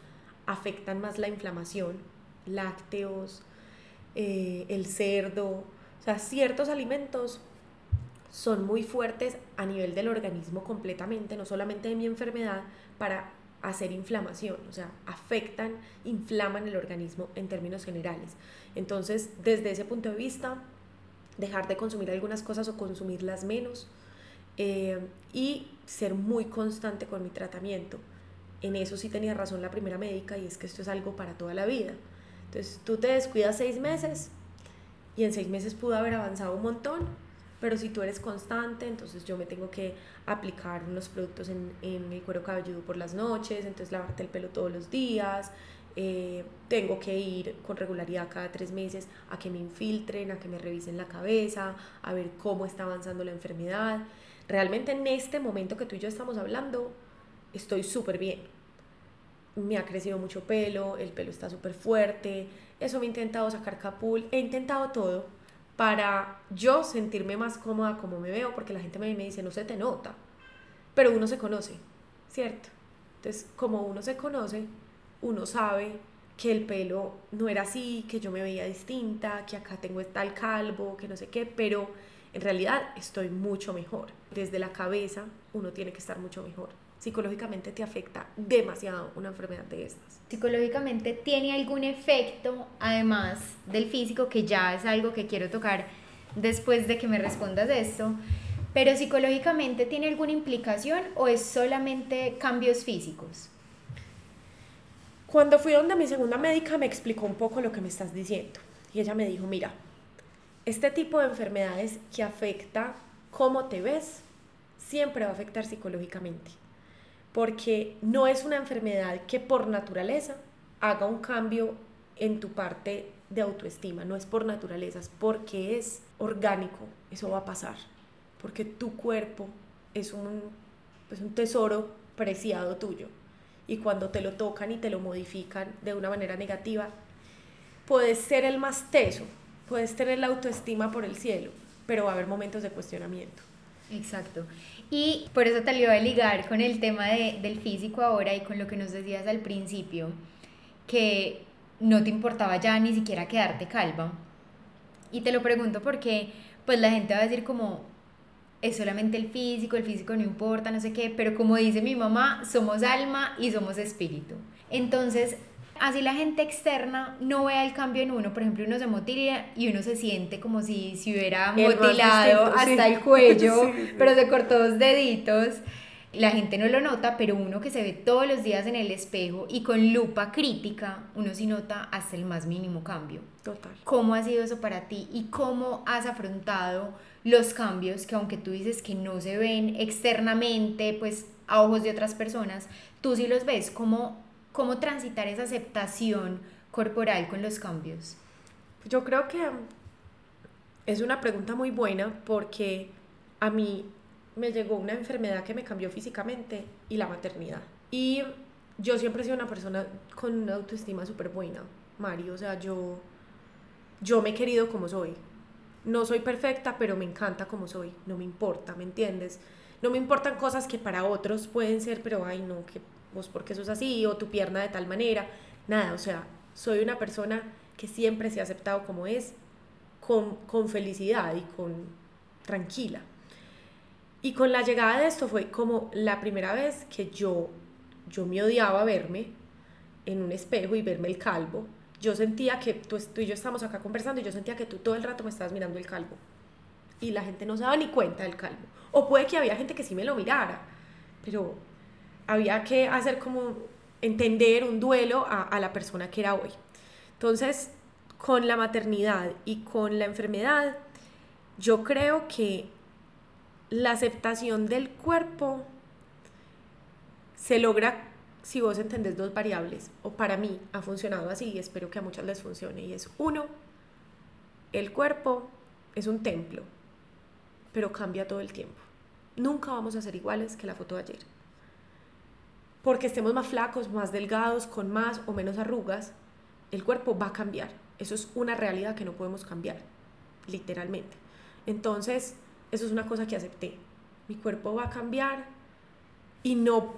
afectan más la inflamación, lácteos, eh, el cerdo, o sea, ciertos alimentos son muy fuertes a nivel del organismo completamente, no solamente de mi enfermedad, para hacer inflamación, o sea, afectan, inflaman el organismo en términos generales. Entonces, desde ese punto de vista, dejar de consumir algunas cosas o consumirlas menos eh, y ser muy constante con mi tratamiento. En eso sí tenía razón la primera médica y es que esto es algo para toda la vida. Entonces, tú te descuidas seis meses y en seis meses pudo haber avanzado un montón, pero si tú eres constante, entonces yo me tengo que aplicar unos productos en, en el cuero cabelludo por las noches, entonces lavarte el pelo todos los días, eh, tengo que ir con regularidad cada tres meses a que me infiltren, a que me revisen la cabeza, a ver cómo está avanzando la enfermedad. Realmente en este momento que tú y yo estamos hablando, estoy súper bien. Me ha crecido mucho pelo, el pelo está súper fuerte, eso me he intentado sacar capul, he intentado todo para yo sentirme más cómoda como me veo, porque la gente me, dice, no se te nota, pero uno se conoce, ¿cierto? Entonces, como uno se conoce, uno sabe que el pelo no era así, que yo me veía distinta, que acá tengo tal calvo, que no sé qué, pero en realidad estoy mucho mejor. Desde la cabeza uno tiene que estar mucho mejor psicológicamente te afecta demasiado una enfermedad de estas. Psicológicamente tiene algún efecto, además del físico, que ya es algo que quiero tocar después de que me respondas esto, pero psicológicamente tiene alguna implicación o es solamente cambios físicos? Cuando fui donde mi segunda médica me explicó un poco lo que me estás diciendo y ella me dijo, mira, este tipo de enfermedades que afecta cómo te ves, siempre va a afectar psicológicamente porque no es una enfermedad que por naturaleza haga un cambio en tu parte de autoestima, no es por naturaleza, es porque es orgánico, eso va a pasar, porque tu cuerpo es un, es un tesoro preciado tuyo y cuando te lo tocan y te lo modifican de una manera negativa, puedes ser el más teso, puedes tener la autoestima por el cielo, pero va a haber momentos de cuestionamiento. Exacto. Y por eso te lo iba a ligar con el tema de, del físico ahora y con lo que nos decías al principio. que no te importaba ya ni siquiera quedarte calva. Y te lo pregunto porque pues la gente va a decir como es solamente el físico, el físico no importa, no sé qué, pero como dice mi mamá, somos alma y somos espíritu. Entonces, así la gente externa no vea el cambio en uno, por ejemplo, uno se motila y uno se siente como si se hubiera motilado hasta el cuello, pero se cortó dos deditos la gente no lo nota, pero uno que se ve todos los días en el espejo y con lupa crítica, uno sí nota hasta el más mínimo cambio. Total. ¿Cómo ha sido eso para ti y cómo has afrontado los cambios que aunque tú dices que no se ven externamente, pues a ojos de otras personas, tú sí los ves? ¿Cómo, cómo transitar esa aceptación corporal con los cambios? Yo creo que es una pregunta muy buena porque a mí me llegó una enfermedad que me cambió físicamente y la maternidad. Y yo siempre he sido una persona con una autoestima súper buena, Mario. O sea, yo, yo me he querido como soy. No soy perfecta, pero me encanta como soy. No me importa, ¿me entiendes? No me importan cosas que para otros pueden ser, pero ay, no, que vos porque sos así o tu pierna de tal manera. Nada, o sea, soy una persona que siempre se ha aceptado como es, con, con felicidad y con tranquila. Y con la llegada de esto fue como la primera vez que yo, yo me odiaba verme en un espejo y verme el calvo. Yo sentía que tú, tú y yo estamos acá conversando y yo sentía que tú todo el rato me estabas mirando el calvo. Y la gente no se daba ni cuenta del calvo. O puede que había gente que sí me lo mirara, pero había que hacer como entender un duelo a, a la persona que era hoy. Entonces, con la maternidad y con la enfermedad, yo creo que la aceptación del cuerpo se logra si vos entendés dos variables, o para mí ha funcionado así y espero que a muchas les funcione, y es uno, el cuerpo es un templo, pero cambia todo el tiempo. Nunca vamos a ser iguales que la foto de ayer. Porque estemos más flacos, más delgados, con más o menos arrugas, el cuerpo va a cambiar. Eso es una realidad que no podemos cambiar, literalmente. Entonces, eso es una cosa que acepté. Mi cuerpo va a cambiar y no...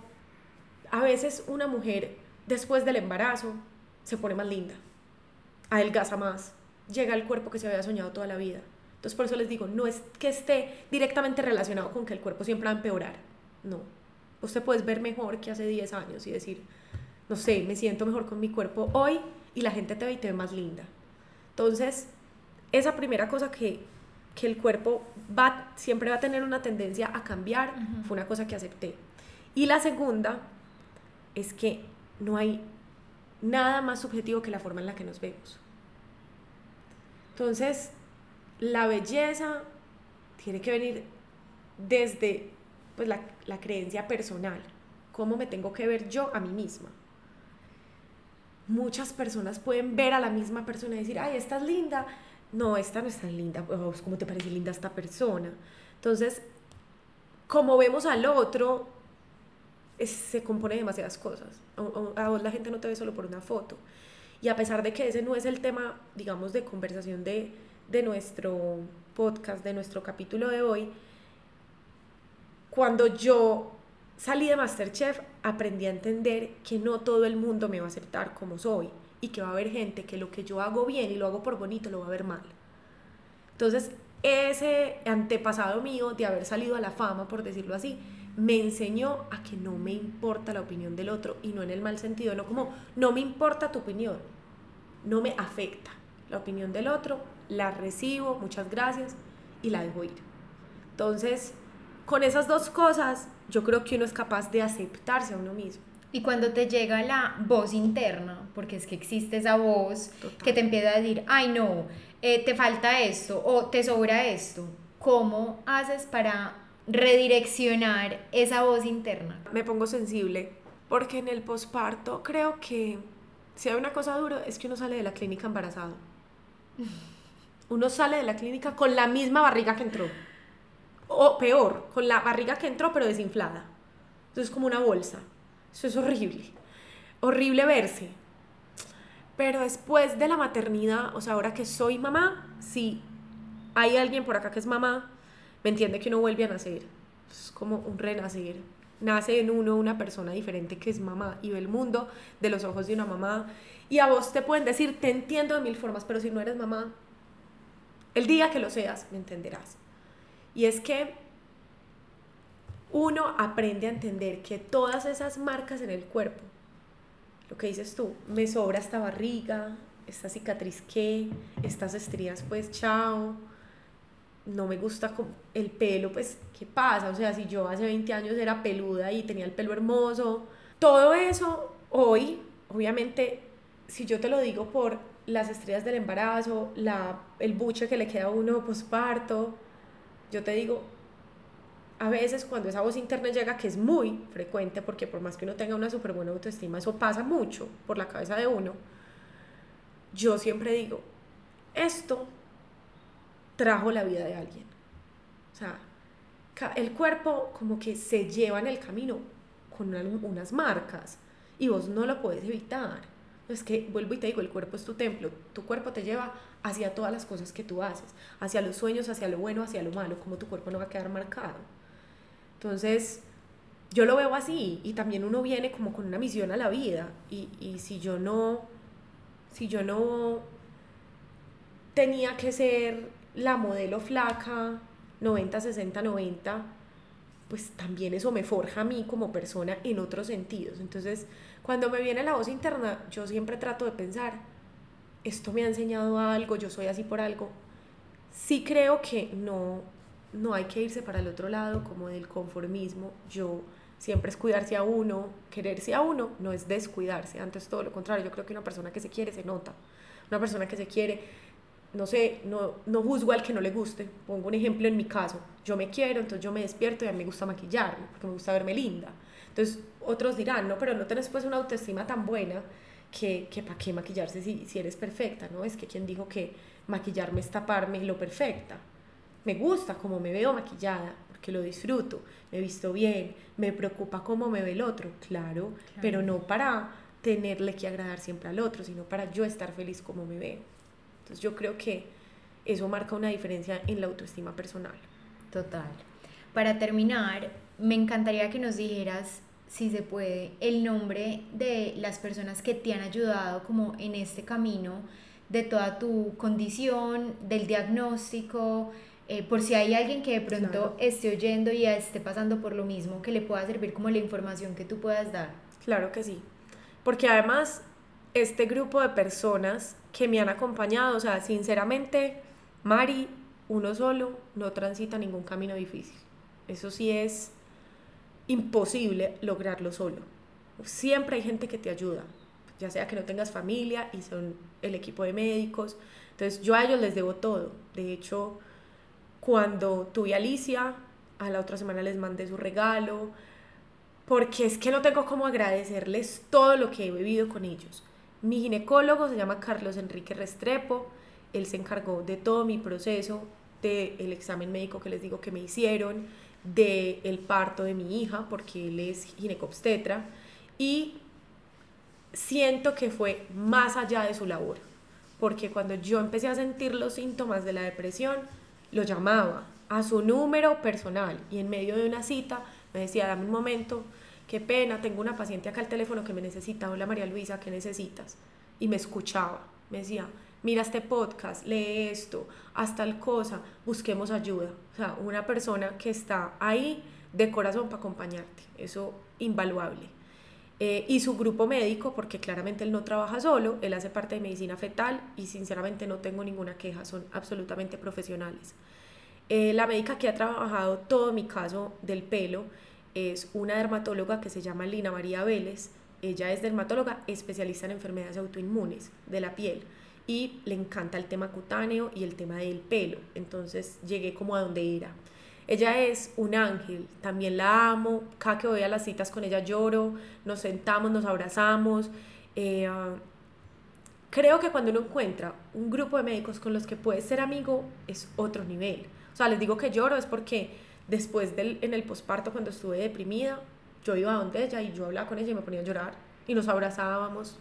A veces una mujer después del embarazo se pone más linda, adelgaza más, llega al cuerpo que se había soñado toda la vida. Entonces por eso les digo, no es que esté directamente relacionado con que el cuerpo siempre va a empeorar. No. Usted puede ver mejor que hace 10 años y decir, no sé, me siento mejor con mi cuerpo hoy y la gente te ve y te ve más linda. Entonces, esa primera cosa que que el cuerpo va, siempre va a tener una tendencia a cambiar, fue una cosa que acepté. Y la segunda es que no hay nada más subjetivo que la forma en la que nos vemos. Entonces, la belleza tiene que venir desde pues, la, la creencia personal, cómo me tengo que ver yo a mí misma. Muchas personas pueden ver a la misma persona y decir, ay, estás linda, no, esta no es tan linda, ¿cómo te parece linda esta persona? Entonces, como vemos al otro, se compone de demasiadas cosas. A, vos la gente no te ve solo por una foto. Y a pesar de que ese no es el tema, digamos, de conversación de, de nuestro podcast, de nuestro capítulo de hoy, cuando yo salí de Masterchef, aprendí a entender que no todo el mundo me va a aceptar como soy y que va a haber gente que lo que yo hago bien y lo hago por bonito lo va a ver mal. Entonces, ese antepasado mío de haber salido a la fama, por decirlo así, me enseñó a que no me importa la opinión del otro y no en el mal sentido, no como no me importa tu opinión, no me afecta la opinión del otro, la recibo, muchas gracias y la dejo ir. Entonces, con esas dos cosas, yo creo que uno es capaz de aceptarse a uno mismo. Y cuando te llega la voz interna, porque es que existe esa voz que te empieza a decir, ay no, eh, te falta esto o te sobra esto, ¿cómo haces para redireccionar esa voz interna? Me pongo sensible, porque en el posparto creo que si hay una cosa dura es que uno sale de la clínica embarazado. Uno sale de la clínica con la misma barriga que entró. O peor, con la barriga que entró pero desinflada. Entonces como una bolsa. Eso es horrible. Horrible verse. Pero después de la maternidad, o sea, ahora que soy mamá, si hay alguien por acá que es mamá, me entiende que uno vuelve a nacer. Es como un renacer. nace en uno una persona diferente que es mamá y ve el mundo de los ojos de una mamá. Y a vos te pueden decir, te entiendo de mil formas, pero si no eres mamá, el día que lo seas, me entenderás. Y es que uno aprende a entender que todas esas marcas en el cuerpo, lo que dices tú, me sobra esta barriga, esta cicatriz que, estas estrías pues chao, no me gusta el pelo, pues, ¿qué pasa? O sea, si yo hace 20 años era peluda y tenía el pelo hermoso, todo eso hoy, obviamente, si yo te lo digo por las estrellas del embarazo, la, el buche que le queda a uno posparto, yo te digo, a veces cuando esa voz interna llega, que es muy frecuente, porque por más que uno tenga una súper buena autoestima, eso pasa mucho por la cabeza de uno, yo siempre digo, esto trajo la vida de alguien. O sea, el cuerpo como que se lleva en el camino con unas marcas y vos no lo puedes evitar. Es que, vuelvo y te digo, el cuerpo es tu templo. Tu cuerpo te lleva hacia todas las cosas que tú haces, hacia los sueños, hacia lo bueno, hacia lo malo, como tu cuerpo no va a quedar marcado. Entonces, yo lo veo así y también uno viene como con una misión a la vida y, y si yo no, si yo no tenía que ser la modelo flaca, 90, 60, 90, pues también eso me forja a mí como persona en otros sentidos. Entonces, cuando me viene la voz interna, yo siempre trato de pensar, esto me ha enseñado algo, yo soy así por algo. Sí creo que no, no hay que irse para el otro lado como del conformismo. Yo siempre es cuidarse a uno, quererse a uno, no es descuidarse, antes todo lo contrario, yo creo que una persona que se quiere se nota. Una persona que se quiere no sé, no, no juzgo al que no le guste. Pongo un ejemplo en mi caso. Yo me quiero, entonces yo me despierto y a mí me gusta maquillarme, porque me gusta verme linda. Entonces otros dirán, no, pero no tenés pues una autoestima tan buena que, que para qué maquillarse si, si eres perfecta, ¿no? Es que quien dijo que maquillarme es taparme lo perfecta. Me gusta como me veo maquillada, porque lo disfruto, me he visto bien, me preocupa cómo me ve el otro, claro. pero no para tenerle que agradar siempre al otro, sino para yo estar feliz como me veo. Entonces yo creo que eso marca una diferencia en la autoestima personal. Total. Para terminar, me encantaría que nos dijeras, si se puede, el nombre de las personas que te han ayudado como en este camino de toda tu condición, del diagnóstico, eh, por si hay alguien que de pronto esté oyendo y esté pasando por lo mismo, que le pueda servir como la información que tú puedas dar. Claro que sí, porque además este grupo de personas que me han acompañado, o sea, sinceramente, Mari, uno solo no transita ningún camino difícil. Eso sí es imposible lograrlo solo. Siempre hay gente que te ayuda, ya sea que no tengas familia y son el equipo de médicos. Entonces yo a ellos les debo todo. De hecho, cuando tuve a Alicia, a la otra semana les mandé su regalo, porque es que no tengo cómo agradecerles todo lo que he vivido con ellos. Mi ginecólogo se llama Carlos Enrique Restrepo, él se encargó de todo mi proceso, del examen médico que les digo que me hicieron, del el parto de mi hija, porque él es ginecobstetra, y siento que fue más allá de su labor, porque cuando yo empecé a sentir los síntomas de la depresión, lo llamaba a su número personal y en medio de una cita me decía, dame un momento, qué pena, tengo una paciente acá al teléfono que me necesita, hola María Luisa, ¿qué necesitas? Y me escuchaba, me decía, mira este podcast, lee esto, haz tal cosa, busquemos ayuda. O sea, una persona que está ahí de corazón para acompañarte, eso invaluable. Eh, y su grupo médico, porque claramente él no trabaja solo, él hace parte de medicina fetal y sinceramente no tengo ninguna queja, son absolutamente profesionales. Eh, la médica que ha trabajado todo mi caso del pelo, es una dermatóloga que se llama Lina María Vélez. Ella es dermatóloga especialista en enfermedades autoinmunes de la piel y le encanta el tema cutáneo y el tema del pelo. Entonces llegué como a donde era. Ella es un ángel, también la amo. Cada que voy a las citas con ella lloro, nos sentamos, nos abrazamos. Eh, creo que cuando uno encuentra un grupo de médicos con los que puedes ser amigo es otro nivel. O sea, les digo que lloro es porque después del, en el posparto, cuando estuve deprimida, yo iba a donde ella y yo hablaba con ella y me ponía a llorar y nos abrazábamos.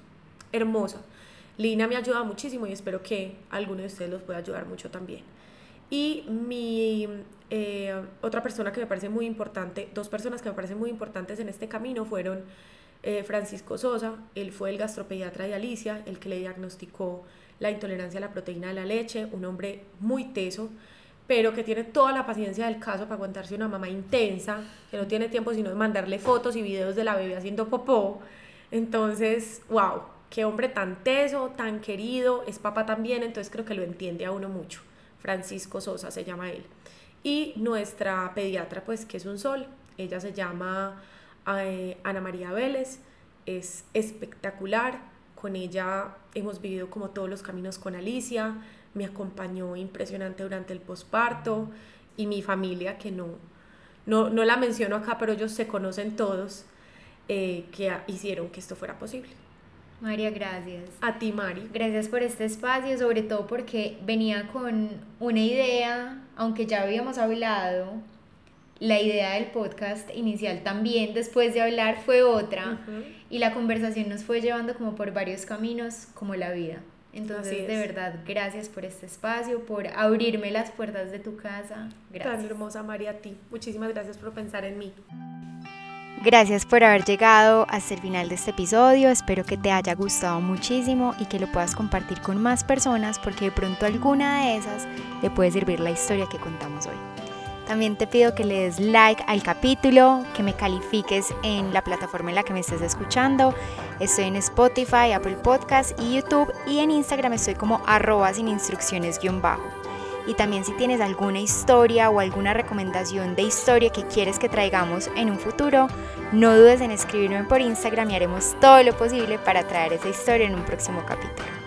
Hermosa. Lina me ha ayudado muchísimo y espero que alguno de ustedes los pueda ayudar mucho también. Y mi Eh, otra persona que me parece muy importante, dos personas que me parecen muy importantes en este camino fueron eh, Francisco Sosa, él fue el gastropediatra de Alicia, el que le diagnosticó la intolerancia a la proteína de la leche, un hombre muy teso, pero que tiene toda la paciencia del caso para aguantarse una mamá intensa, que no tiene tiempo sino de mandarle fotos y videos de la bebé haciendo popó. Entonces, wow, qué hombre tan teso, tan querido, es papá también, entonces creo que lo entiende a uno mucho. Francisco Sosa se llama él. Y nuestra pediatra, pues que es un sol, ella se llama eh, Ana María Vélez, es espectacular, con ella hemos vivido como todos los caminos con Alicia, me acompañó impresionante durante el posparto y mi familia, que no, no, no la menciono acá, pero ellos se conocen todos, eh, que hicieron que esto fuera posible. María, gracias. A ti, Mari. Gracias por este espacio, sobre todo porque venía con una idea, aunque ya habíamos hablado, la idea del podcast inicial también después de hablar fue otra y la conversación nos fue llevando como por varios caminos, como la vida. Entonces, de verdad, gracias por este espacio, por abrirme las puertas de tu casa. Gracias. Tan hermosa María a ti. Muchísimas gracias por pensar en mí. Gracias por haber llegado hasta el final de este episodio. Espero que te haya gustado muchísimo y que lo puedas compartir con más personas porque de pronto alguna de esas le puede servir la historia que contamos hoy. También te pido que le des like al capítulo, que me califiques en la plataforma en la que me estés escuchando. Estoy en Spotify, Apple Podcast y YouTube y en Instagram estoy como arroba sin instrucciones guion bajo. Y también si tienes alguna historia o alguna recomendación de historia que quieres que traigamos en un futuro, no dudes en escribirme por Instagram y haremos todo lo posible para traer esa historia en un próximo capítulo.